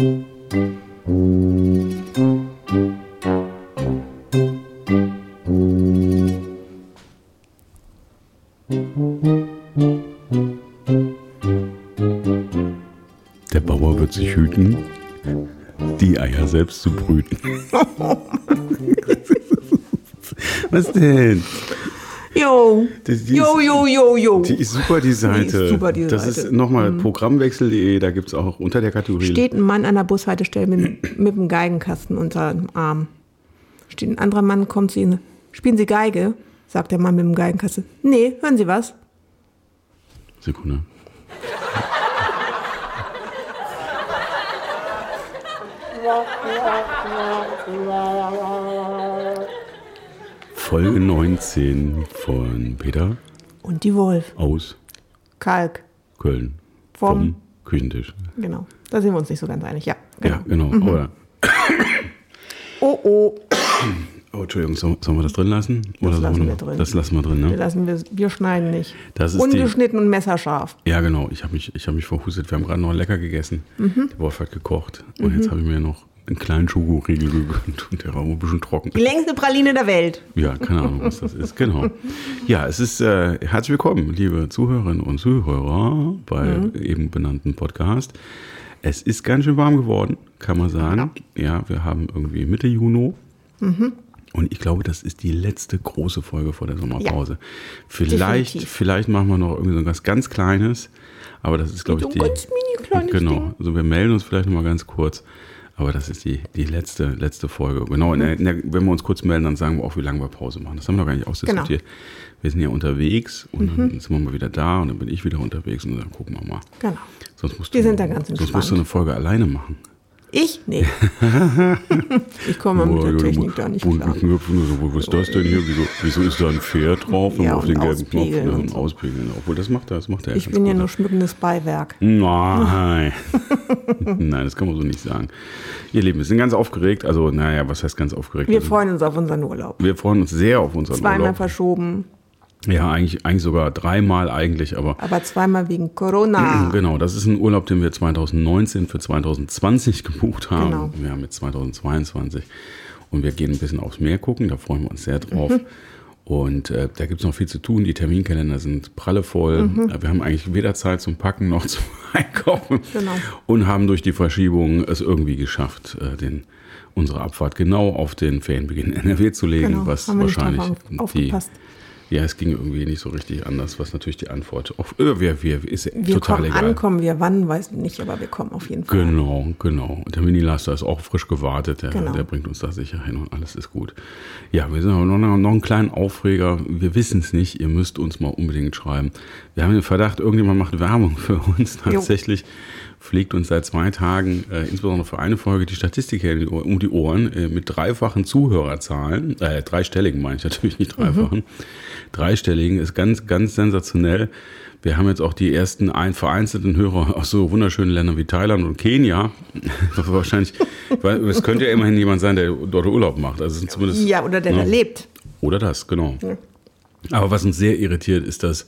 Der Bauer wird sich hüten, die Eier selbst zu brüten. Was denn? Jo. Das- die Jo, ist- jo, jo, jo. Die ist super, die Seite. super, die das Seite. Mhm. ist nochmal programmwechsel.de, da gibt es auch unter der Kategorie. Steht ein Mann an der Bushaltestelle mit, mit einem Geigenkasten unter dem Arm. Steht ein anderer Mann, kommt zu ihnen. Spielen Sie Geige? Sagt der Mann mit dem Geigenkasten. Nee, hören Sie was? Sekunde. Folge 19 von Peter Und die Wolf. aus Kalk. Köln. Vom- Küchentisch. Genau. Da sind wir uns nicht so ganz einig. Ja, genau. Ja, genau. Oder, Oh, oh. oh, Entschuldigung, sollen wir das drin lassen? Oder sollen lassen wir noch- drin. Das lassen wir drin, Wir ne? lassen wir, wir schneiden nicht. Das ist die- Ungeschnitten und messerscharf. Ja, genau. Ich habe mich, ich hab mich verhustet. Wir haben gerade noch lecker gegessen. Mhm. Der Wolf hat gekocht. Und jetzt habe ich mir noch einen kleinen Schokoriegel gegönnt. Und der war ein bisschen trocken. Die längste Praline der Welt. Ja, keine Ahnung, was das ist. Genau. Ja, es ist äh, herzlich willkommen, liebe Zuhörerinnen und Zuhörer bei Mhm. eben benannten Podcast. Es ist ganz schön warm geworden, kann man sagen. Ja, wir haben irgendwie Mitte Juni. Mhm. Und ich glaube, das ist die letzte große Folge vor der Sommerpause. Vielleicht, definitiv. vielleicht machen wir noch irgendwie so was ganz Kleines. Aber das ist, glaube ich, die. ganz mini kleines Genau. Ding. Also wir melden uns vielleicht noch mal ganz kurz. Aber das ist die, die letzte, letzte Folge. Genau, der, wenn wir uns kurz melden, dann sagen wir auch, wie lange wir Pause machen. Das haben wir noch gar nicht ausdiskutiert. Genau. Wir sind ja unterwegs und Mhm. dann sind wir mal wieder da und dann bin ich wieder unterwegs und dann gucken wir mal. Genau. Sonst musst Wir du, sind da ganz Sonst musst du eine Folge alleine machen. Ich? Nee. ich komme mit der Technik da nicht und klar. Knöpfe, so, wo- was ist das denn hier? Wieso, wieso ist da ein Pferd drauf? Ja, man auf und den gelben Knopf ja, und und so. Obwohl, das macht er, das macht er Ich bin ja nur schmückendes Beiwerk. Nein. Nein, das kann man so nicht sagen. Ihr Lieben, wir sind ganz aufgeregt. Also, naja, was heißt ganz aufgeregt? Wir Also, freuen uns auf unseren Urlaub. wir freuen uns sehr auf unseren Zweimal Urlaub. verschoben, Ja, eigentlich, eigentlich sogar dreimal eigentlich, aber aber zweimal wegen Corona. genau, das ist ein Urlaub, den wir 2019 für 2020 gebucht haben. Genau. Wir haben jetzt 2022 und wir gehen ein bisschen aufs Meer gucken, da freuen wir uns sehr drauf. Mhm. Und äh, da gibt es noch viel zu tun. Die Terminkalender sind prallevoll. Mhm. Äh, Wir haben eigentlich weder Zeit zum Packen noch zum Einkaufen. Genau. Und haben durch die Verschiebung es irgendwie geschafft, äh, den, unsere Abfahrt genau auf den Ferienbeginn NRW zu legen, Genau, was wahrscheinlich die. Ja, es ging irgendwie nicht so richtig anders, was natürlich die Antwort auf äh, wir, wir, ist Wir total kommen egal. an, kommen wir wann, weiß ich nicht, aber wir kommen auf jeden Fall. Genau, genau. Und der Mini-Laster ist auch frisch gewartet. Der, Genau. der bringt uns da sicher hin und alles ist gut. Ja, wir sind aber noch, noch einen kleinen Aufreger. Wir wissen es nicht. Ihr müsst uns mal unbedingt schreiben. Wir haben den Verdacht, irgendjemand macht Werbung für uns. Tatsächlich fliegt uns seit zwei Tagen, äh, insbesondere für eine Folge, die Statistik um die Ohren äh, mit dreifachen Zuhörerzahlen. Äh, dreistelligen meine ich natürlich, nicht dreifachen. Dreistelligen ist ganz, ganz sensationell. Wir haben jetzt auch die ersten ein vereinzelten Hörer aus so wunderschönen Ländern wie Thailand und Kenia. Wahrscheinlich, weil es könnte ja immerhin jemand sein, der dort Urlaub macht. Also zumindest, Ja, oder der ne? da lebt. Oder das, genau. Aber was uns sehr irritiert, ist, dass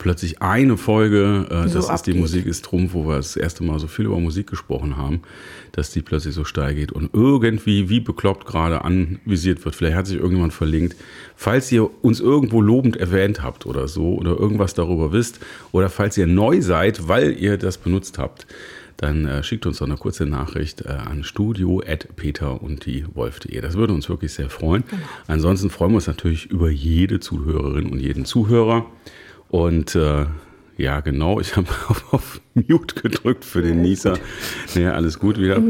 plötzlich eine Folge, äh, So das ist die abgeht. Musik ist Trumpf, wo wir das erste Mal so viel über Musik gesprochen haben, dass die plötzlich so steil geht und irgendwie wie bekloppt gerade anvisiert wird. Vielleicht hat sich irgendjemand verlinkt. Falls ihr uns irgendwo lobend erwähnt habt oder so oder irgendwas darüber wisst oder falls ihr neu seid, weil ihr das benutzt habt, dann äh, schickt uns doch eine kurze Nachricht äh, an studio.peter und die Wolf.de. Das würde uns wirklich sehr freuen. Ansonsten freuen wir uns natürlich über jede Zuhörerin und jeden Zuhörer. Und äh, ja, genau, ich habe auf, auf Mute gedrückt für den Nieser. Naja, alles gut wieder.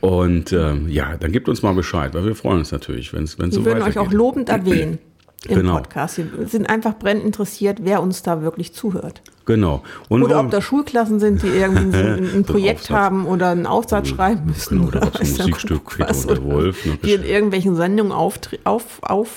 Und ähm, ja, dann gebt uns mal Bescheid, weil wir freuen uns natürlich, wenn es Wir so würden euch weitergeht. auch lobend erwähnen im Genau. Podcast. Wir sind einfach brennend interessiert, wer uns da wirklich zuhört. Genau. Und Oder ob da Schulklassen sind, die irgendwie ein, ein Projekt haben oder einen Aufsatz schreiben müssen. Genau, oder ob es ein Musikstück Kuckuck Peter was, und der oder Wolf, Die in irgendwelchen Sendungen auftre auf, auf,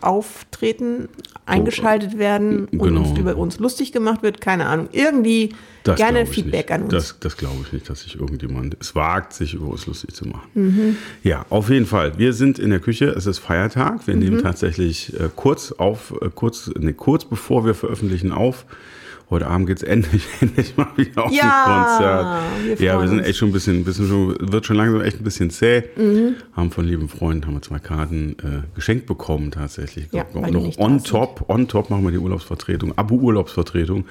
auftreten, eingeschaltet werden und Genau. uns über uns lustig gemacht wird. Keine Ahnung. Irgendwie Das gerne Feedback nicht. an uns. Das, das glaube ich nicht, dass sich irgendjemand es wagt, sich über uns lustig zu machen. Mhm. Ja, auf jeden Fall. Wir sind in der Küche. Es ist Feiertag. Wir Mhm. nehmen tatsächlich äh, kurz auf, äh, kurz, nee, kurz bevor wir veröffentlichen auf. Heute Abend geht es endlich, endlich mal wieder auf Ja, ein Konzert. wir ja, wir sind echt schon ein bisschen, ein bisschen schon, wird schon langsam echt ein bisschen zäh. Haben von lieben Freunden haben wir zwei Karten äh, geschenkt bekommen tatsächlich. Ja, Und noch on sind. top, on top machen wir die Urlaubsvertretung, Abo-Urlaubsvertretung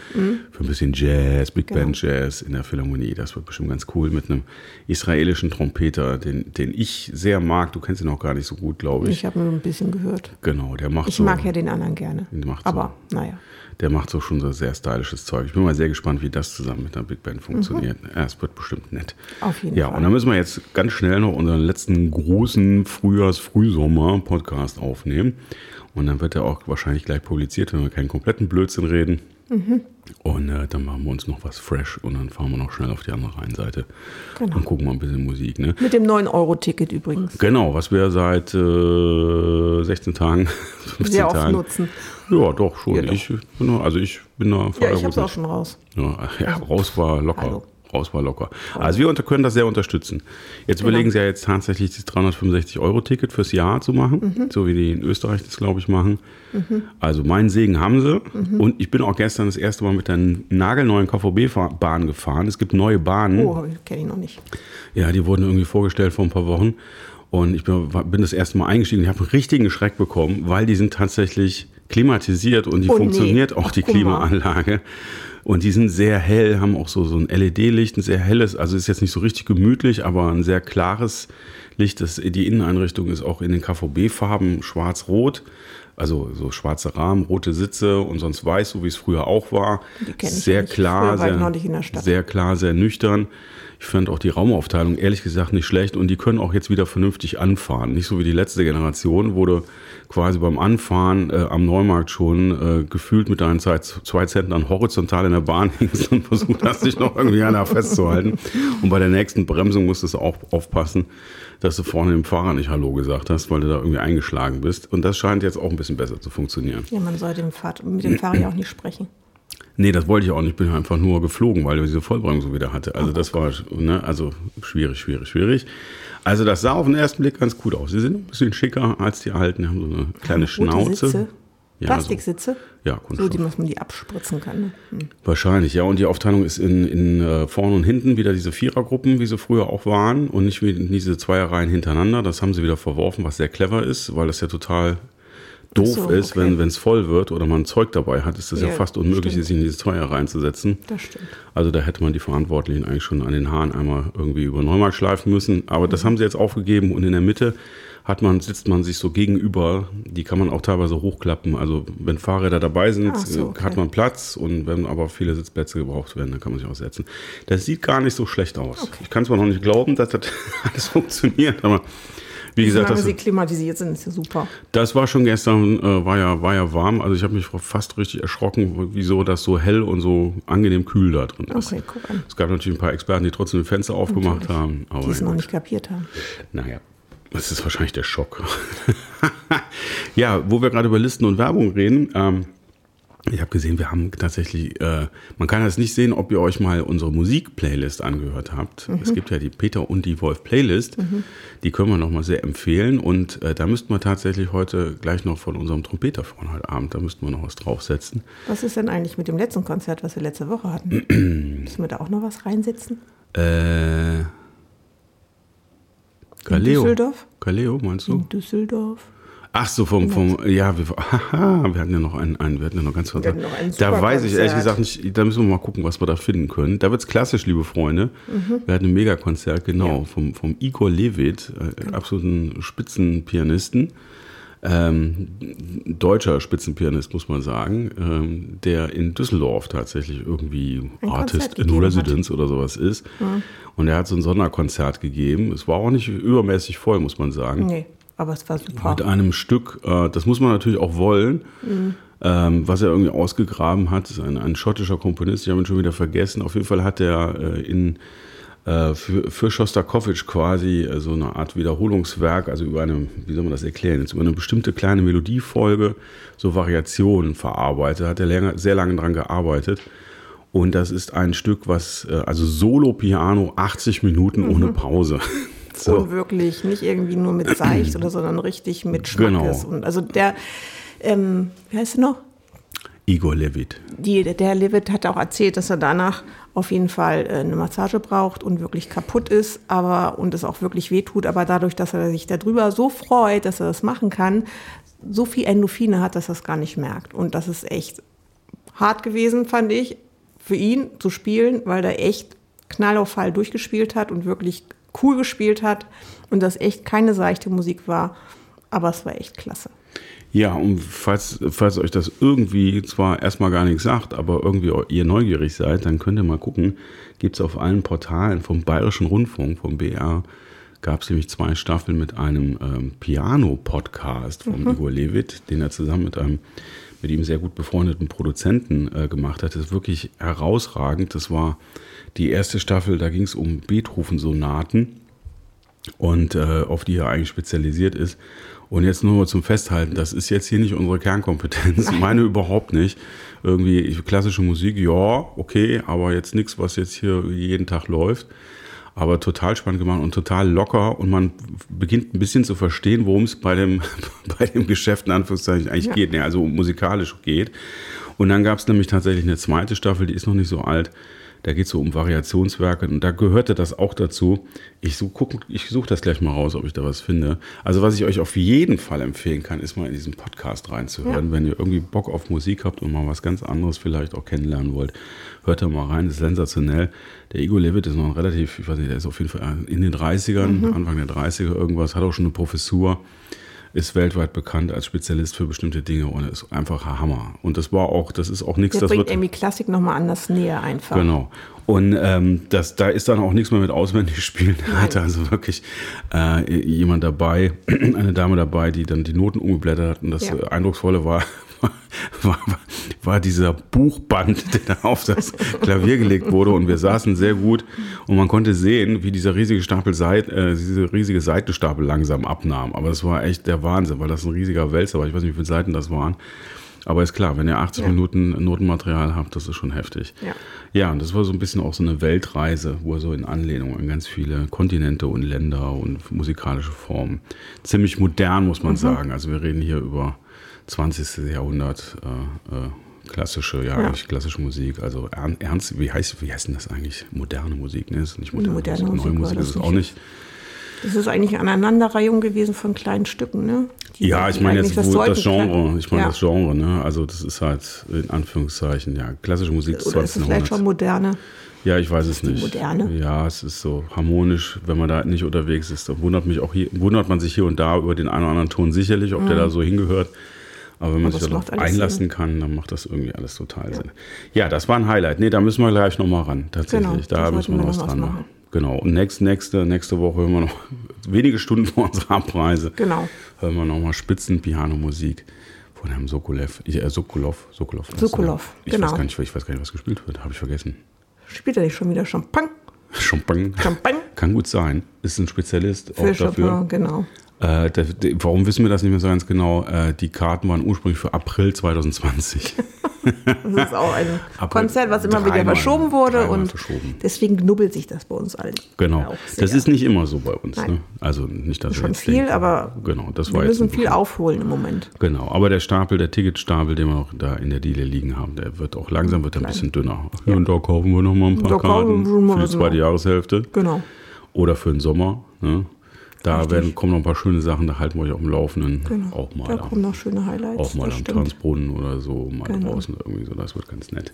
für ein bisschen Jazz, Big Genau. Band Jazz in der Philharmonie. Das wird bestimmt ganz cool mit einem israelischen Trompeter, den, den ich sehr mag. Du kennst ihn auch gar nicht so gut, glaube ich. Ich habe nur ein bisschen gehört. Genau, der macht Ich so. mag ja den anderen gerne. Den macht so. Aber naja. Der macht so schon so sehr stylisches Zeug. Ich bin mal sehr gespannt, wie das zusammen mit der Big Band funktioniert. Ja, es wird bestimmt nett. Mhm. Auf jeden ja, Fall. und dann müssen wir jetzt ganz schnell noch unseren letzten großen Frühjahrs-Frühsommer-Podcast aufnehmen. Und dann wird er auch wahrscheinlich gleich publiziert, wenn wir keinen kompletten Blödsinn reden. Mhm. Und äh, dann machen wir uns noch was fresh und dann fahren wir noch schnell auf die andere Rheinseite Genau. und gucken mal ein bisschen Musik. Ne? Mit dem 9-Euro-Ticket übrigens. Genau, was wir seit äh, 16 Tagen, 15 Sehr oft Tagen. nutzen. Ja, doch, schon. Ja, doch. Ich bin also ich bin da Ja, ich es auch schon raus. Ja, ja, raus war locker. Hallo. Raus war locker. Also wir unter, können das sehr unterstützen. Jetzt Genau. überlegen sie ja jetzt tatsächlich das 365-Euro-Ticket fürs Jahr zu machen, Mhm. so wie die in Österreich das, glaube ich, machen. Also meinen Segen haben sie. Mhm. Und ich bin auch gestern das erste Mal mit der nagelneuen KVB-Bahn gefahren. Es gibt neue Bahnen. Oh, kenne ich noch nicht. Ja, die wurden irgendwie vorgestellt vor ein paar Wochen. Und ich bin, bin das erste Mal eingestiegen. Ich habe einen richtigen Schreck bekommen, weil die sind tatsächlich klimatisiert und die Oh, nee. funktioniert auch Ach, die guck mal. Und die sind sehr hell, haben auch so, so ein LED-Licht, ein sehr helles, also ist jetzt nicht so richtig gemütlich, aber ein sehr klares Licht. Das, die Inneneinrichtung ist auch in den KVB-Farben schwarz-rot. Also so schwarze Rahmen, rote Sitze und sonst weiß, so wie es früher auch war. Die ich sehr klar, sehr, neulich in der Stadt. sehr klar, sehr nüchtern. Ich fand auch die Raumaufteilung ehrlich gesagt nicht schlecht und die können auch jetzt wieder vernünftig anfahren. Nicht so wie die letzte Generation, wo du quasi beim Anfahren äh, am Neumarkt schon äh, gefühlt mit deinen zwei, zwei Zentnern horizontal in der Bahn hingst und versucht hast, dich noch irgendwie einer festzuhalten. Und bei der nächsten Bremsung musstest du auch aufpassen, dass du vorne dem Fahrer nicht Hallo gesagt hast, weil du da irgendwie eingeschlagen bist. Und das scheint jetzt auch ein bisschen besser zu funktionieren. Ja, man sollte dem Fahr mit dem Fahrer ja auch nicht sprechen. Nee, das wollte ich auch nicht. Ich bin einfach nur geflogen, weil er diese Vollbremsung wieder hatte. Also das war, ne, also schwierig, schwierig, schwierig. Also das sah auf den ersten Blick ganz gut aus. Sie sind ein bisschen schicker als die alten. Die haben so eine kleine Schnauze. Sitze, Ja, Plastiksitze, Ja, so, Kunststoff. die, dass man die abspritzen kann. Ne? Hm. Wahrscheinlich, ja. Und die Aufteilung ist in, in äh, vorne und hinten wieder diese Vierergruppen, wie sie früher auch waren. Und nicht wie diese Zweierreihen hintereinander. Das haben sie wieder verworfen, was sehr clever ist, weil das ja total doof so, ist, okay. wenn es voll wird oder man Zeug dabei hat, ist das ja, Ja, fast unmöglich, stimmt. sich in diese Zweier reinzusetzen. Das stimmt. Also da hätte man die Verantwortlichen eigentlich schon an den Haaren einmal irgendwie über Neumarkt schleifen müssen. Aber das haben sie jetzt aufgegeben und in der Mitte hat man, sitzt man sich so gegenüber. Die kann man auch teilweise hochklappen. Also wenn Fahrräder dabei sind, so, okay. hat man Platz und wenn aber viele Sitzplätze gebraucht werden, dann kann man sich auch setzen. Das sieht gar nicht so schlecht aus. Ich kann zwar noch nicht glauben, dass das alles funktioniert, aber wie gesagt, Solange das, sie klimatisiert sind, ist ja super. das war schon gestern, äh, war, ja, war ja warm. Also ich habe mich fast richtig erschrocken, wieso das so hell und so angenehm kühl da drin ist. Okay, guck an. Es gab natürlich ein paar Experten, die trotzdem die Fenster aufgemacht Natürlich. haben. Aber Die es noch nicht kapiert haben. naja, das ist wahrscheinlich der Schock. ja, wo wir gerade über Listen und Werbung reden. Ähm, ich habe gesehen, wir haben tatsächlich, äh, man kann das nicht sehen, ob ihr euch mal unsere Musik-Playlist angehört habt. Es gibt ja die Peter und die Wolf-Playlist. Die können wir nochmal sehr empfehlen. Und äh, da müssten wir tatsächlich heute gleich noch von unserem Trompeter von heute Abend, da müssten wir noch was draufsetzen. Was ist denn eigentlich mit dem letzten Konzert, was wir letzte Woche hatten? Müssen wir da auch noch was reinsetzen? Äh, Galeo. Düsseldorf? Galeo, meinst du? In Düsseldorf? Ach so, vom, vom ja, wir, haha, wir hatten ja noch einen, einen wir hatten ja noch ganz ein Da weiß ich ehrlich gesagt nicht, da müssen wir mal gucken, was wir da finden können. Da wird's klassisch, liebe Freunde. Wir hatten ein Megakonzert, genau, Ja. vom, vom Igor Levit, äh, absoluten Spitzenpianisten. Ähm, deutscher Spitzenpianist, muss man sagen, ähm, der in Düsseldorf tatsächlich irgendwie Ein Artist in gegeben hat. Residence oder sowas ist. Und er hat so ein Sonderkonzert gegeben. Es war auch nicht übermäßig voll, muss man sagen Nee, aber es war super. mit einem Stück, äh, das muss man natürlich auch wollen, ähm, was er irgendwie ausgegraben hat, ist ein, ein schottischer Komponist, ich habe ihn schon wieder vergessen. Auf jeden Fall hat er äh, in äh, für, für Shostakovich quasi so eine Art Wiederholungswerk, also über eine, wie soll man das erklären, jetzt über eine bestimmte kleine Melodiefolge so Variationen verarbeitet, hat er länger, sehr lange dran gearbeitet. Und das ist ein Stück, was, also Solo-Piano, 80 Minuten ohne Pause. So. Und wirklich nicht irgendwie nur mit Seicht oder, sondern richtig mit Schmackes. Genau. Und also der, ähm, wie heißt der noch? Igor Levit. Die, der Herr Levitt hat auch erzählt, dass er danach auf jeden Fall äh, eine Massage braucht und wirklich kaputt ist, aber und es auch wirklich wehtut, aber dadurch, dass er sich darüber so freut, dass er das machen kann, so viel Endorphine hat, dass er es gar nicht merkt. Und das ist echt hart gewesen, fand ich, für ihn zu spielen, weil er echt Knall auf Fall durchgespielt hat und wirklich cool gespielt hat und das echt keine seichte Musik war, aber es war echt klasse. Ja, und falls, falls euch das irgendwie zwar erstmal gar nichts sagt, aber irgendwie ihr neugierig seid, dann könnt ihr mal gucken, gibt es auf allen Portalen vom Bayerischen Rundfunk, vom BR, gab es nämlich zwei Staffeln mit einem ähm, Piano-Podcast von Igor Levit, den er zusammen mit einem mit ihm sehr gut befreundeten Produzenten äh, gemacht hat. Das ist wirklich herausragend. Das war die erste Staffel, da ging es um Beethoven-Sonaten und äh, auf die er eigentlich spezialisiert ist. Und jetzt nur mal zum Festhalten, das ist jetzt hier nicht unsere Kernkompetenz. Meine überhaupt nicht. Irgendwie klassische Musik, ja, okay, aber jetzt nichts, was jetzt hier jeden Tag läuft. Aber total spannend gemacht und total locker und man beginnt ein bisschen zu verstehen, worum es bei dem, bei dem Geschäft in Anführungszeichen eigentlich ja. geht, ne, also musikalisch geht. Und dann gab es nämlich tatsächlich eine zweite Staffel, die ist noch nicht so alt. Da geht es so um Variationswerke und da gehörte das auch dazu. Ich suche ich such das gleich mal raus, ob ich da was finde. Also was ich euch auf jeden Fall empfehlen kann, ist mal in diesen Podcast reinzuhören. Ja. Wenn ihr irgendwie Bock auf Musik habt und mal was ganz anderes vielleicht auch kennenlernen wollt, hört da mal rein. Das ist sensationell. Der Igor Levitt ist noch relativ, ich weiß nicht, der ist auf jeden Fall in den 30ern, mhm. Anfang der 30er irgendwas, hat auch schon eine Professur ist weltweit bekannt als Spezialist für bestimmte Dinge und ist einfach ein Hammer. Und das war auch, das ist auch nichts, das bringt irgendwie Klassik nochmal anders näher einfach. Genau. Und ähm, das, da ist dann auch nichts mehr mit auswendig spielen. Da hatte also wirklich äh, jemand dabei, eine Dame dabei, die dann die Noten umgeblättert hat. Und das ja. Eindrucksvolle war, war, war dieser Buchband, der da auf das Klavier gelegt wurde. Und wir saßen sehr gut und man konnte sehen, wie dieser riesige Stapel Seit, äh, diese riesige Seitenstapel langsam abnahm. Aber es war echt der Wahnsinn, weil das ein riesiger Wälzer war. Ich weiß nicht, wie viele Seiten das waren. Aber ist klar, wenn ihr 80 ja. Minuten Notenmaterial habt, das ist schon heftig. Ja. ja, und das war so ein bisschen auch so eine Weltreise, wo er so in Anlehnung an ganz viele Kontinente und Länder und musikalische Formen. Ziemlich modern, muss man mhm. sagen. Also wir reden hier über 20. Jahrhundert äh, äh, klassische, ja, ja. klassische Musik. Also ernst, wie heißt, wie heißt denn das eigentlich? Moderne Musik, ne? Ist nicht moderne, moderne Musik. Neue Musik ist es auch nicht. Das ist eigentlich eine Aneinanderreihung gewesen von kleinen Stücken, ne? Die, ja, ich meine jetzt das, das Genre. Ich meine ja. das Genre, ne? Also das ist halt in Anführungszeichen, ja, klassische Musik des 20. Oder ist es vielleicht schon moderne? Ja, ich weiß es nicht. Moderne? Ja, es ist so harmonisch, wenn man da nicht unterwegs ist. Da wundert mich auch hier, wundert man sich hier und da über den einen oder anderen Ton sicherlich, ob mhm. der da so hingehört. Aber wenn man Aber sich darauf einlassen Sinn. kann, dann macht das irgendwie alles total ja. Sinn. Ja, das war ein Highlight. Nee, da müssen wir gleich nochmal ran, tatsächlich. Genau, da müssen wir noch was dran machen. machen. Genau. Und nächst, nächste, nächste Woche hören wir noch wenige Stunden vor unserer Abreise. Genau. Hören wir nochmal Spitzen-Piano-Musik von Herrn Sokolev. Äh, Sokolov. Sokolov. Sokolov, ich genau. Weiß gar nicht, ich weiß gar nicht, was gespielt wird. Habe ich vergessen. Spielt er nicht schon wieder Champagne? Champagne. Champagne. Kann gut sein. Ist ein Spezialist Für auch dafür. Champagne, genau. Äh, der, der, warum wissen wir das nicht mehr so ganz genau? Äh, die Karten waren ursprünglich für April 2020. das ist auch ein Konzert, was immer wieder verschoben wurde und verschoben. deswegen knubbelt sich das bei uns allen. Genau. Das ist nicht immer so bei uns. Ne? Also nicht, dass Schon viel, denken. aber genau, das wir müssen viel aufholen im Moment. Genau, aber der Stapel, der Ticketstapel, den wir noch da in der Diele liegen haben, der wird auch langsam wird ein bisschen dünner. Ja. Und da kaufen wir noch mal ein paar Karten für die zweite Jahreshälfte. Genau. Oder für den Sommer. Ne? Da werden, kommen noch ein paar schöne Sachen, da halten wir euch auf dem Laufenden. Genau. Auch mal da kommen noch schöne Highlights. Auch mal am. Tanzbrunnen oder so, mal genau. draußen irgendwie so, das wird ganz nett.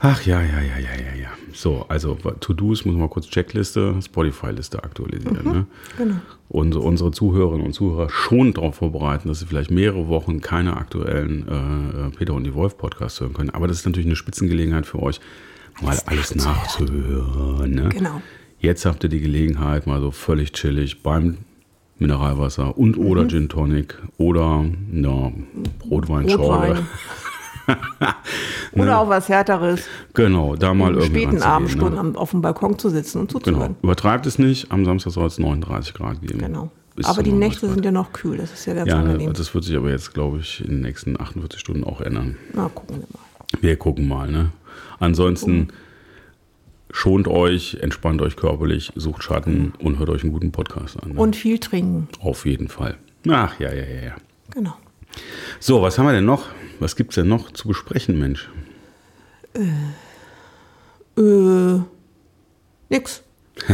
Ach ja, ja, ja, ja, ja, ja. So, also To-Dos muss man kurz Checkliste, Spotify-Liste aktualisieren. Mhm. Ne? Genau. Und unsere Zuhörerinnen und Zuhörer schon darauf vorbereiten, dass sie vielleicht mehrere Wochen keine aktuellen äh, Peter und die Wolf Podcasts hören können. Aber das ist natürlich eine Spitzengelegenheit für euch, mal alles nachzuhören. Ne? Genau. Jetzt habt ihr die Gelegenheit, mal so völlig chillig beim Mineralwasser und mhm. oder Gin Tonic oder ja, Rotweinschorle. Oder ne? auch was Härteres. Genau, da mal irgendwie. späten Abendstunden ne? auf dem Balkon zu sitzen und zuzuhören. Genau. Übertreibt es nicht, am Samstag soll es 39 Grad geben. Genau. Bis aber die Nächte sind ja noch kühl, das ist ja ganz ja, ne, angenehm. Das wird sich aber jetzt, glaube ich, in den nächsten 48 Stunden auch ändern. Na, gucken wir mal. Wir gucken mal, ne? Ansonsten. Gucken schont euch, entspannt euch körperlich, sucht Schatten und hört euch einen guten Podcast an. Ne? Und viel trinken. Auf jeden Fall. Ach, ja, ja, ja, ja. Genau. So, was haben wir denn noch? Was gibt's denn noch zu besprechen, Mensch? Äh, nix.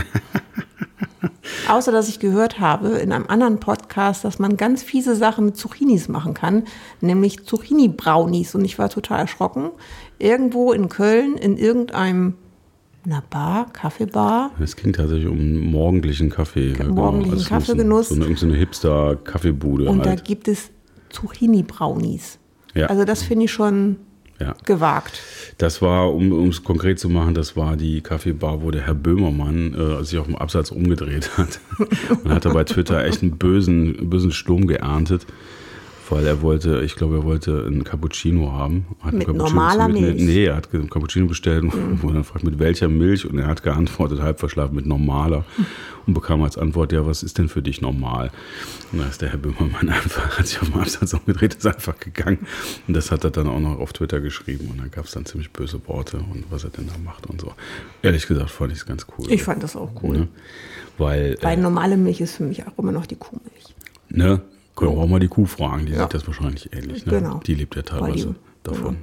Außer dass ich gehört habe in einem anderen Podcast, dass man ganz fiese Sachen mit Zucchinis machen kann, nämlich Zucchini-Brownies. Und ich war total erschrocken. Irgendwo in Köln, in irgendeinem einer Bar, Kaffeebar. Es ging tatsächlich um einen morgendlichen Kaffee. Ge- morgendlichen Also es muss Kaffeegenuss. So eine, so eine Hipster-Kaffeebude Und da halt. gibt es Zucchini-Brownies. Ja. Also das finde ich schon Ja. gewagt. Das war, um es konkret zu machen, das war die Kaffeebar, wo der Herr Böhmermann äh, sich auf dem Absatz umgedreht hat und hatte bei Twitter echt einen bösen, bösen Sturm geerntet, weil er wollte, ich glaube, er wollte einen Cappuccino haben. Hat Mit Cappuccino normaler mit, Milch? Nee, er hat einen Cappuccino bestellt und wurde dann gefragt, mit welcher Milch und er hat geantwortet, halb verschlafen, mit normaler und bekam als Antwort, ja, was ist denn für dich normal? Und da ist der Herr Böhmermann einfach, hat sich auf dem Absatz umgedreht, ist einfach gegangen und das hat er dann auch noch auf Twitter geschrieben und dann gab es dann ziemlich böse Worte und was er denn da macht und so. Ehrlich gesagt fand ich es ganz cool. Ich fand das auch cool. ne? Weil, Weil äh, normale Milch ist für mich auch immer noch die Kuhmilch. ne, können wir auch mal die Kuh fragen, die Ja. sieht das wahrscheinlich ähnlich. Ne? Genau. Die lebt ja teilweise davon.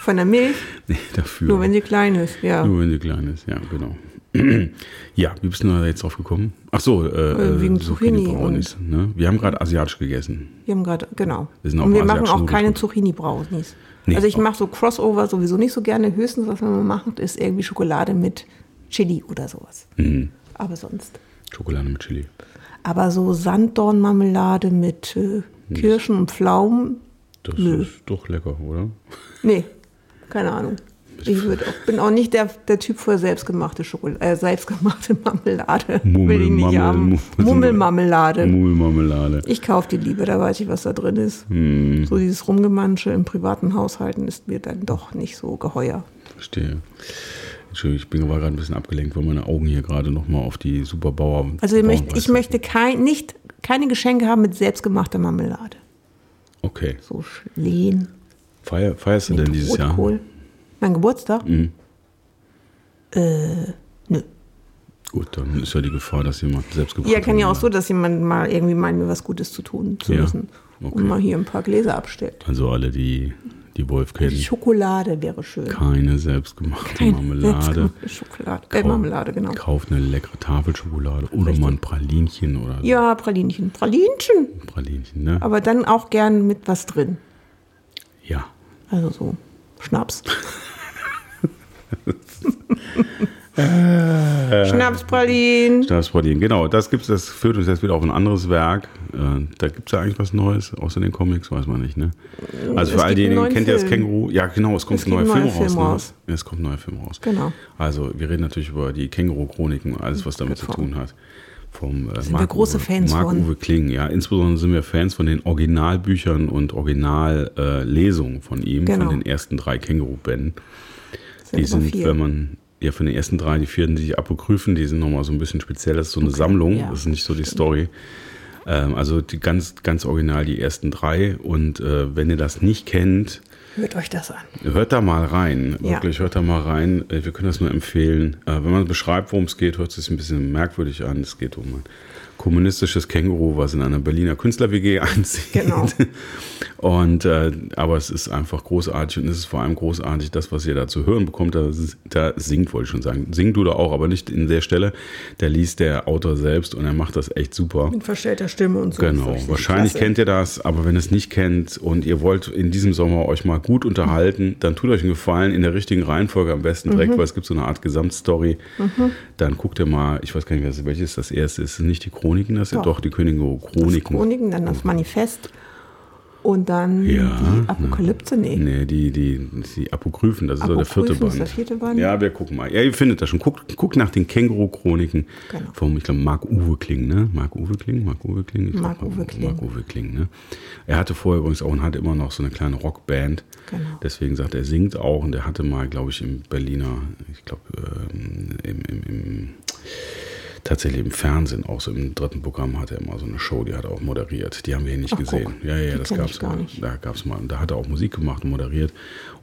Von der Milch, nee, dafür. nur wenn sie klein ist, ja. Nur wenn sie klein ist, ja, genau. ja, wie bist du da jetzt drauf gekommen? Ach so, äh, wegen Zucchini Zucchini Brownies. Ne? Wir haben gerade asiatisch gegessen. Wir haben gerade, genau. Wir Und wir machen auch keine Nudeln. Zucchini-Brownies. Nee, also ich mache so Crossover sowieso nicht so gerne. Höchstens, was man macht, ist irgendwie Schokolade mit Chili oder sowas. Mhm. Aber sonst. Schokolade mit Chili. Aber so Sanddornmarmelade mit äh, Kirschen und Pflaumen, Das Nö. ist doch lecker, oder? nee, keine Ahnung. Ich würd auch, bin auch nicht der, der Typ für selbstgemachte Schokolade, äh, selbstgemachte Marmelade. Will ich nicht Mummelmammel- haben. Mu- Mummelmarmelade. Muhlmarmelade. Ich kaufe die lieber, da weiß ich, was da drin ist. Hm. So dieses Rumgemansche im privaten Haushalten ist mir dann doch nicht so geheuer. Verstehe. Entschuldigung, ich bin war gerade ein bisschen abgelenkt, weil meine Augen hier gerade nochmal auf die Superbauer. Also ich möchte, ich möchte kein, nicht, keine Geschenke haben mit selbstgemachter Marmelade. Okay. So Lehn, Feier, feierst du denn dieses Jahr? Mhm. Rotkohl. Mein Geburtstag? Äh, nö. Gut, dann ist ja die Gefahr, dass jemand selbst Ja, kann ja auch so, dass jemand mal irgendwie meint, mir was Gutes zu tun zu Ja, müssen. okay. Und mal hier ein paar Gläser abstellt. Also alle, die die Wolf kennen, Schokolade wäre schön. keine selbstgemachte Keine Marmelade. selbstgemachte Schokolade. Äh, Kau- Marmelade, genau. Kauft eine leckere Tafelschokolade oder mal ein Pralinchen oder so. Ja, Pralinchen. Pralinchen. Pralinchen, ne? Aber dann auch gern mit was drin. Ja. Also so Schnaps. Schnapspralinen. Stabspralinen, genau. Das gibt's, das führt uns jetzt wieder auf ein anderes Werk. Äh, da gibt es ja eigentlich was Neues, außer den Comics, weiß man nicht, ne? Also Es für all diejenigen, kennt ihr das. Känguru? Ja, genau, es kommt Es ein neuer Film raus. Film Ne? raus. Ja, es kommt ein neuer Film raus. Genau. Also wir reden natürlich über die Känguru-Chroniken und alles, was damit zu Genau. tun hat. Vom, äh, Sind wir große Fans Mark von. Uwe Kling, ja. Insbesondere sind wir Fans von den Originalbüchern und Originallesungen äh, von ihm, Genau. von den ersten drei Känguru-Bänden. Sind Die sind, vier. wenn man, ja, von den ersten drei, die vierten, die Apokryphen, die sind nochmal so ein bisschen speziell. Das ist so eine Sammlung, ja, das ist nicht so die Story. Ähm, also die ganz, ganz original die ersten drei. Und äh, wenn ihr das nicht kennt, Hört euch das an. hört da mal rein. Ja. Wirklich, hört da mal rein. Äh, Wir können das nur empfehlen. Äh, Wenn man beschreibt, worum es geht, hört es sich ein bisschen merkwürdig an. Es geht um kommunistisches Känguru, was in einer Berliner Künstler-WG einzieht. Genau. Und, äh, aber es ist einfach großartig und es ist vor allem großartig, das, was ihr da zu hören bekommt. Da, da singt, wollte ich schon sagen. Singt du da auch, aber nicht in der Stelle. Da liest der Autor selbst und er macht das echt super. Mit verstellter Stimme und so. Genau, wahrscheinlich klasse. kennt ihr das, aber wenn ihr es nicht kennt und ihr wollt in diesem Sommer euch mal gut unterhalten, dann tut euch einen Gefallen in der richtigen Reihenfolge am besten Mhm. direkt, weil es gibt so eine Art Gesamtstory. Dann guckt ihr mal, ich weiß gar nicht, welches das erste ist. Nicht die Chroniken, das Doch. doch die Könige Chroniken. Chroniken, dann das Manifest und dann Ja, die Apokalypse. Nee. Nee, die, die, die Apokryphen, das ist so der vierte Apokryphen Band. ist der vierte Band? Ja, wir gucken mal. Ja, ihr findet das schon. Guckt, guckt nach den Känguru-Chroniken Genau. vom, ich glaube, Marc-Uwe Kling, ne? Marc-Uwe Kling? Marc-Uwe Kling? Marc-Uwe Kling. Marc-Uwe Kling, ne? Er hatte vorher übrigens auch und hat immer noch so eine kleine Rockband. Genau. Deswegen sagt er, er singt auch und er hatte mal, glaube ich, im Berliner, ich glaube, ähm, im, im, im tatsächlich im Fernsehen, auch so im dritten Programm hat er immer so eine Show, die hat er auch moderiert. Die haben wir hier nicht Ach, gesehen. guck, ja, ja, das gab es mal. nicht. Da gab es mal. Und da hat er auch Musik gemacht und moderiert.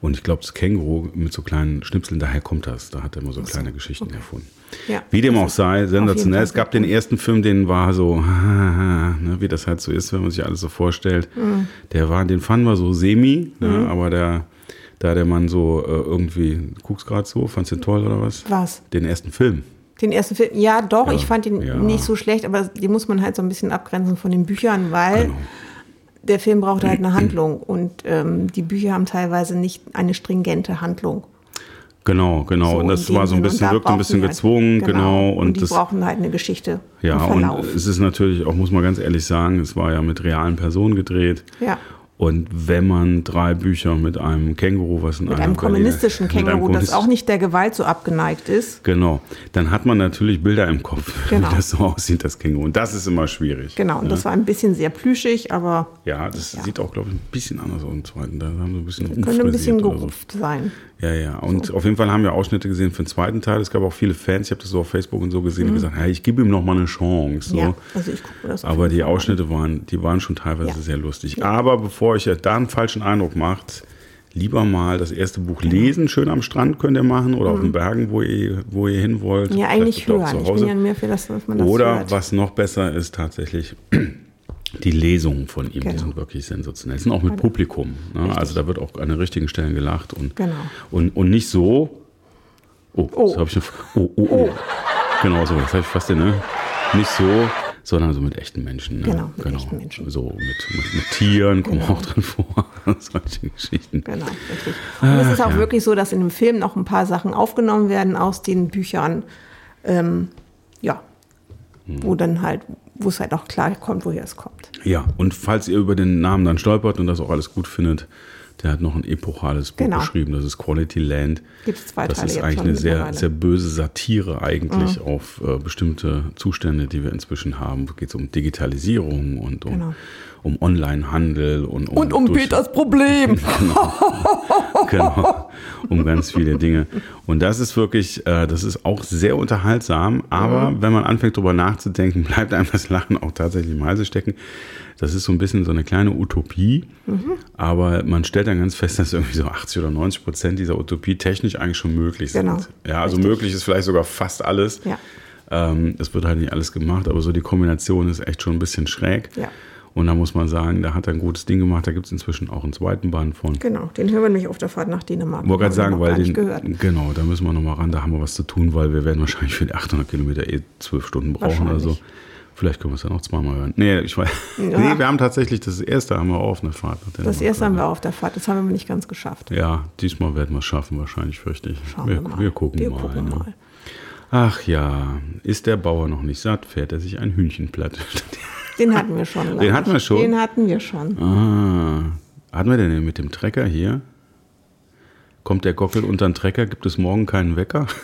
Und ich glaube, das Känguru mit so kleinen Schnipseln, daher kommt das. Da hat er immer so kleine Geschichten erfunden. Ja. Wie dem auch sei, sensationell. Es gab den ersten Film, den war so, ne, wie das halt so ist, wenn man sich alles so vorstellt. Mhm. Der war, den fanden wir so semi, ne, aber der, da der Mann so äh, irgendwie, du guckst gerade so, fandst du den toll oder was? Was? Den ersten Film. Den ersten Film, ja doch, Ja, ich fand ihn ja. nicht so schlecht, aber den muss man halt so ein bisschen abgrenzen von den Büchern, weil Genau. der Film braucht halt eine Handlung und ähm, die Bücher haben teilweise nicht eine stringente Handlung. Genau, genau. So und das war so ein bisschen, Und wirkte ein bisschen die gezwungen, halt- genau. Und, die das, brauchen halt eine Geschichte. ja, und es ist natürlich auch, muss man ganz ehrlich sagen, es war ja mit realen Personen gedreht. ja. Und wenn man drei Bücher mit einem Känguru, was in Mit einem kommunistischen mit einem Känguru, das kommunistischen- auch nicht der Gewalt so abgeneigt ist. Genau, dann hat man natürlich Bilder im Kopf, Genau. wie das so aussieht, das Känguru. Und das ist immer schwierig. Genau, und das war ein bisschen sehr plüschig, aber Ja, das sieht auch, glaube ich, ein bisschen anders aus im zweiten. Da haben sie ein bisschen könnte ein bisschen oder so. gerupft sein. Ja, ja. Und auf jeden Fall haben wir Ausschnitte gesehen für den zweiten Teil. Es gab auch viele Fans, ich habe das so auf Facebook und so gesehen, die gesagt haben, hey, ich gebe ihm noch mal eine Chance. So. Mhm. Ja, also ich gucke das Aber die Fall an. Ausschnitte waren, die waren schon teilweise Ja. sehr lustig. Aber bevor euch da einen falschen Eindruck macht, lieber mal das erste Buch lesen, schön am Strand könnt ihr machen oder auf den Bergen, wo ihr, wo ihr hin wollt. Mhm. Ja, Vielleicht eigentlich hören. Ich bin ja mehr für das, dass man das Oder hört. was noch besser ist tatsächlich, die Lesungen von ihm, die Genau. sind wirklich sensationell. Die sind auch mit Publikum. Ne? Also da wird auch an den richtigen Stellen gelacht und, Genau. und, und nicht so. Oh, Oh. das habe ich noch. Oh, oh, oh. Genau so, das habe ich fast den, ne? Nicht so, sondern so mit echten Menschen. Ne? Genau, mit echten Menschen. So mit, mit, mit Tieren kommen auch drin vor. Solche Geschichten. Genau, richtig. Und es ist auch ja. wirklich so, dass in dem Film noch ein paar Sachen aufgenommen werden aus den Büchern. Ähm, ja, Hm. wo dann halt, wo es halt auch klar kommt, woher es kommt. Ja, und falls ihr über den Namen dann stolpert und das auch alles gut findet, der hat noch ein epochales Buch Genau. geschrieben, das ist Quality Land. Gibt's zwei Das Teile ist eigentlich eine sehr. Mhm. sehr böse Satire eigentlich auf äh, bestimmte Zustände, die wir inzwischen haben. Es geht um Digitalisierung und um, Genau. um Online-Handel und um, Und um Peters Problem. genau, um ganz viele Dinge. Und das ist wirklich, äh, das ist auch sehr unterhaltsam, aber wenn man anfängt drüber nachzudenken, bleibt einem das Lachen auch tatsächlich im Halse stecken. Das ist so ein bisschen so eine kleine Utopie, aber man stellt dann ganz fest, dass irgendwie so 80 oder 90 Prozent dieser Utopie technisch eigentlich schon möglich sind. Genau. Ja, also Richtig. möglich ist vielleicht sogar fast alles. Ja. Ähm, es wird halt nicht alles gemacht, aber so die Kombination ist echt schon ein bisschen schräg. Ja. Und da muss man sagen, da hat er ein gutes Ding gemacht. Da gibt es inzwischen auch einen zweiten Band von. Genau, den hören wir nämlich auf der Fahrt nach Dänemark. Wollte gerade sagen, weil den, genau, da müssen wir nochmal ran, da haben wir was zu tun, weil wir werden wahrscheinlich für die 800 Kilometer eh zwölf Stunden brauchen oder so. Wahrscheinlich. Vielleicht können wir es dann auch zweimal hören. Nee, ich weiß. Ja. Nee, wir haben tatsächlich das erste haben wir auch auf einer Fahrt. Das erste haben wir auf der Fahrt, das haben wir nicht ganz geschafft. Ja, diesmal werden wir es schaffen, wahrscheinlich, fürchte ich. Schauen wir, wir mal. wir gucken Wir mal. gucken ne? mal. Ach ja, ist der Bauer noch nicht satt, fährt er sich ein Hühnchen platt. Den hatten wir schon. Den hatten wir schon? Den hatten wir schon. ah, hatten wir denn den mit dem Trecker hier? Kommt der Gockel unter den Trecker? Gibt es morgen keinen Wecker?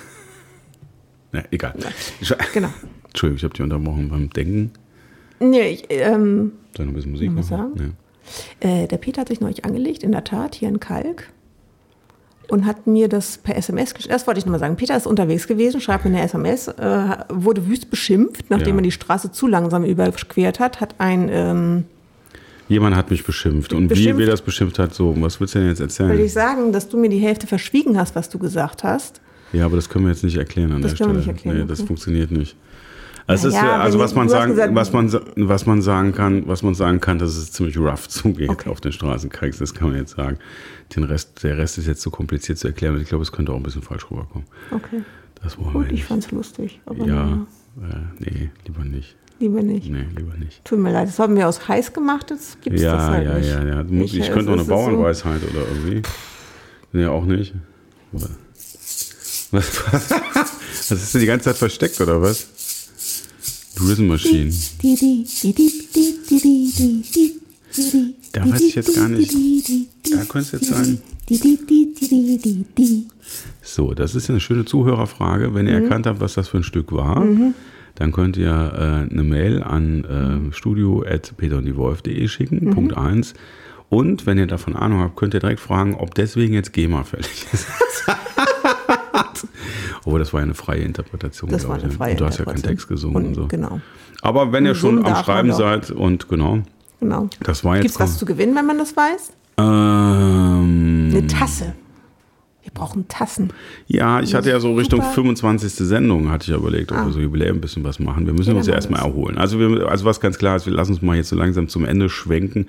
Na, egal. Genau. Entschuldigung, ich habe dich unterbrochen beim Denken. Nee, ich, ähm, Soll ich noch ein bisschen Musik machen? sagen? Nee. Äh, der Peter hat sich neulich angelegt, in der Tat, hier in Kalk. Und hat mir das per SMS geschickt. Das wollte ich nochmal sagen. Peter ist unterwegs gewesen, schreibt mir eine SMS, äh, wurde wüst beschimpft, nachdem Ja. er die Straße zu langsam überquert hat, hat ein, ähm, Jemand hat mich beschimpft. Und wie Beschimpft? wer das beschimpft hat, so, was willst du denn jetzt will erzählen? ich sagen, dass du mir die Hälfte verschwiegen hast, was du gesagt hast. Ja, aber das können wir jetzt nicht erklären an Das der können wir Stelle. nicht erklären, Nee, das okay. funktioniert nicht. Also, es Na ist, ja, also was ich- man sagen, gesagt- was man, was man sagen kann, was man sagen kann, dass es ziemlich rough zugeht Okay. auf den Straßenkreis, das kann man jetzt sagen. Den Rest, der Rest ist jetzt so kompliziert zu erklären ich glaube, es könnte auch ein bisschen falsch rüberkommen. Okay. Das wollen Gut, wir ich nicht. fand's lustig. Aber Ja, naja, äh, nee, lieber nicht. lieber nicht. Nee, lieber nicht. Tut mir leid, das haben wir aus heiß gemacht, das gibt's das Ja, halt ja, nicht. ja, ja. Ich, ich äh, könnte auch es eine ist so- Bauernweisheit oder irgendwie. Nee, auch nicht. Was, was, ist denn die ganze Zeit versteckt oder was? Drizzle Machine. Da weiß ich jetzt gar nicht. Da könnte es jetzt sein. So, das ist eine schöne Zuhörerfrage. Wenn ihr erkannt habt, was das für ein Stück war, dann könnt ihr äh, eine Mail an äh, studio.peterunddiewolf.de schicken, Punkt 1. Und wenn ihr davon Ahnung habt, könnt ihr direkt fragen, ob deswegen jetzt GEMA fällig ist. Obwohl, das war ja eine freie Interpretation. Das war eine ich. freie Und du hast ja keinen. Text gesungen und, Und, so. Genau, Aber wenn ihr schon am Schreiben seid und genau, genau. das war Gibt jetzt. es was zu gewinnen, wenn man das weiß? ähm, Eine Tasse. Wir brauchen Tassen. Ja, ich hatte ja so Richtung Super. 25. Sendung, hatte ich ja überlegt, ob wir so Jubiläum ein bisschen was machen. Wir müssen Ja, uns ja erstmal erholen. Also, wir, also was ganz klar ist, wir lassen uns mal jetzt so langsam zum Ende schwenken.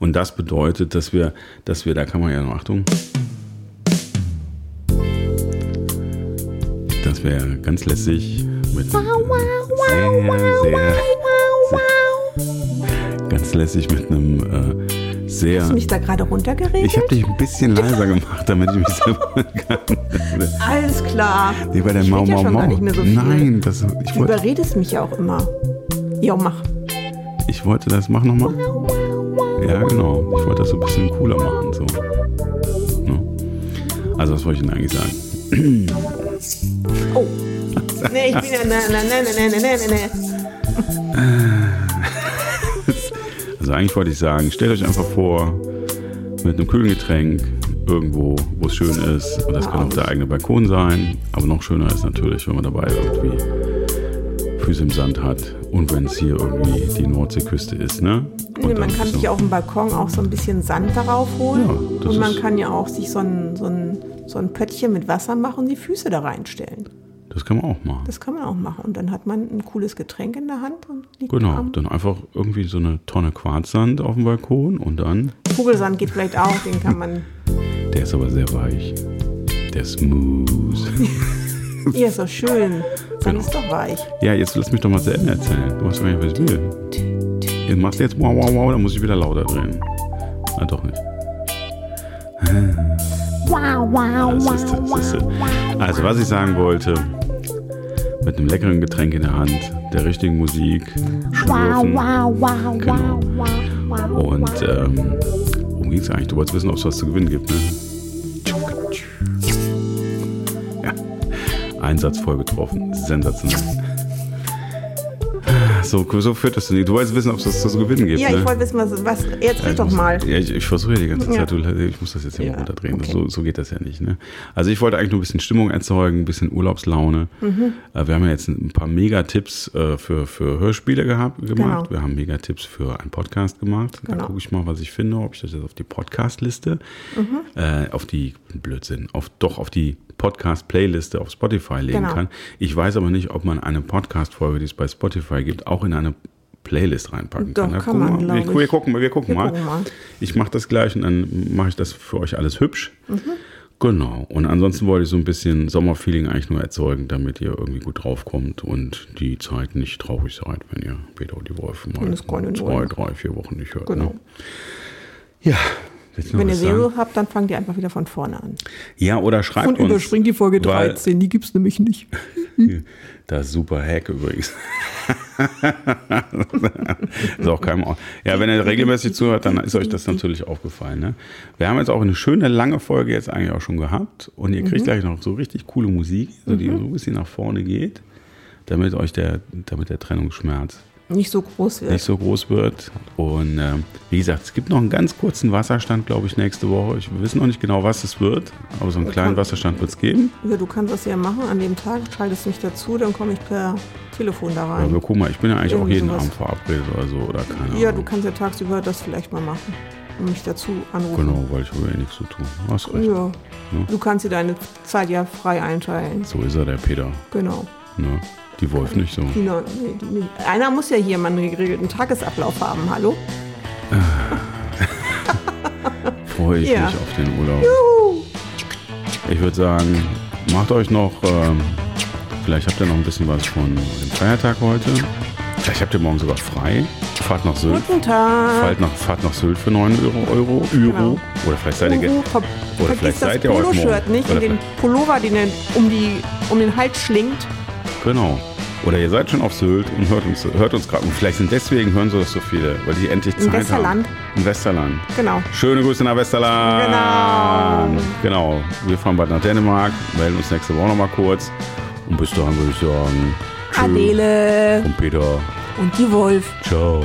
Und das bedeutet, dass wir, dass wir, da kann man ja noch, Achtung, dass wir ganz lässig mit einem sehr, sehr, sehr, ganz lässig mit einem äh, sehr Hast du mich da gerade runtergeredet? ich habe dich ein bisschen leiser gemacht, damit ich mich selber kann. Alles klar. Nee, bei der Ich Mau red ja Mau schon Mau. gar nicht mehr so viel. Nein, das, ich, Du wollte, überredest mich ja auch immer. Jo, mach. ich wollte das, mach nochmal. Ja, genau. Ich wollte das so ein bisschen cooler machen. So. Ne? Also, was wollte ich denn eigentlich sagen? Oh. Nee, ich bin ja. Ne, ne, ne, ne, ne, ne, ne. Also, eigentlich wollte ich sagen, stellt euch einfach vor, mit einem kühlen Getränk irgendwo, wo es schön ist. Und das kann auch der eigene Balkon sein. Aber noch schöner ist natürlich, wenn man dabei irgendwie Füße im Sand hat. Und wenn es hier irgendwie die Nordseeküste ist, ne? Und man kann so- sich auf dem Balkon auch so ein bisschen Sand darauf holen. Ja, und man kann ja auch sich so ein, so, ein, so ein Pöttchen mit Wasser machen und die Füße da reinstellen. Das kann man auch machen. Das kann man auch machen. Und dann hat man ein cooles Getränk in der Hand und liegt Genau, am dann einfach irgendwie so eine Tonne Quarzsand auf dem Balkon und dann, Vogelsand geht vielleicht auch, den kann man. der ist aber sehr weich. Der ist smooth. Ja, ist doch schön. Sand Genau. ist doch weich. ja, jetzt lass mich doch mal zu Ende erzählen. Du weißt doch gar nicht, was ich will. Ihr macht jetzt wow, wow, wow, dann muss ich wieder lauter drehen. Ah, doch nicht. Das ist, das ist, also, was ich sagen wollte, mit einem leckeren Getränk in der Hand, der richtigen Musik, schlürfen. Genau. Und ähm, worum ging es eigentlich? Du wolltest wissen, ob es was zu gewinnen gibt, ne? Einsatz voll getroffen. Sensationell. So, so führt das nicht. Du wolltest wissen, ob es was zu gewinnen gibt. Ja, ne? ich wollte wissen, was. was jetzt red ich doch mal. Ja, ich, ich versuche ja die ganze Ja. Zeit, du, ich muss das jetzt hier Ja, mal runterdrehen. okay. So, so geht das ja nicht. Ne? Also ich wollte eigentlich nur ein bisschen Stimmung erzeugen, ein bisschen Urlaubslaune. Mhm. Äh, Wir haben ja jetzt ein paar Megatipps äh, für, für Hörspiele gehabt, gemacht. Genau. Wir haben Megatipps für einen Podcast gemacht. Da Genau. gucke ich mal, was ich finde, ob ich das jetzt auf die Podcast-Liste, Mhm. äh, auf die, Blödsinn, auf, doch auf die Podcast-Playliste auf Spotify legen Genau. kann. Ich weiß aber nicht, ob man eine Podcast-Folge, die es bei Spotify gibt, auch in eine Playlist reinpacken Doch, kann. Da kann man, wir, wir, gucken, mal, wir gucken Wir mal. gucken mal. Ich mache das gleich und dann mache ich das für euch alles hübsch. Mhm. Genau. Und ansonsten wollte ich so ein bisschen Sommerfeeling eigentlich nur erzeugen, damit ihr irgendwie gut draufkommt und die Zeit nicht traurig seid, wenn ihr Peter und die Wolf mal zwei, drei, vier Wochen nicht hört. Genau. Ne? Ja. Wenn ihr? Serie habt, dann fangt ihr einfach wieder von vorne an. Ja, oder schreibt Und uns. überspringt die Folge weil- 13, die gibt's nämlich nicht. Das ist super Hack übrigens. ist auch keinem. Ja, wenn ihr regelmäßig zuhört, dann ist euch das natürlich aufgefallen. Ne? Wir haben jetzt auch eine schöne lange Folge jetzt eigentlich auch schon gehabt und ihr Mhm. kriegt gleich noch so richtig coole Musik, so die so ein bisschen nach vorne geht, damit euch der, damit der Trennungsschmerz Nicht so groß wird. nicht so groß wird. Und ähm, wie gesagt, es gibt noch einen ganz kurzen Wasserstand, glaube ich, nächste Woche. Ich, wir wissen noch nicht genau, was es wird, aber so einen kleinen Wasserstand wird es geben. Ja, du kannst das ja machen. An dem Tag schaltest mich dazu, dann komme ich per Telefon da rein. gucken mal, ich bin ja eigentlich auch Irgendwie jeden sowas. Abend verabredet oder so oder keine Ja, Ahnung. du kannst ja tagsüber das vielleicht mal machen. Und mich dazu anrufen. Genau, weil ich habe ja nichts zu tun. Hast recht. Ja. Du kannst dir deine Zeit ja frei einteilen. So ist er, der Peter. Genau. Ne? Die Wolf nicht so. Die, noch- nee, die, nicht. Einer muss ja hier mal einen geregelten Tagesablauf haben. Hallo? Freue ich Ja. mich auf den Urlaub. Ich würde sagen, macht euch noch, ähm, vielleicht habt ihr noch ein bisschen was von dem Feiertag heute. Vielleicht habt ihr morgen sogar frei. Fahrt nach Sylt. Guten Tag. Fahrt nach, fahrt nach Sylt für 9 Euro. Euro, Euro. Genau. Oder vielleicht seid ihr. ge- ver Oder vergiss vielleicht das seid ihr heute Poloshirt morgen. nicht Oder und den Pullover, den er um, die, um den Hals schlingt. Genau. Oder ihr seid schon auf Sylt und hört uns, hört uns gerade. Und vielleicht sind deswegen hören so das so viele, weil die endlich Zeit Westerland. haben. Im Westerland. Genau. Schöne Grüße nach Westerland. Genau. Genau. Wir fahren bald nach Dänemark, melden uns nächste Woche nochmal kurz. Und bis dahin würde ich sagen, tschö. Adele Und Peter. und die Wolf. Ciao.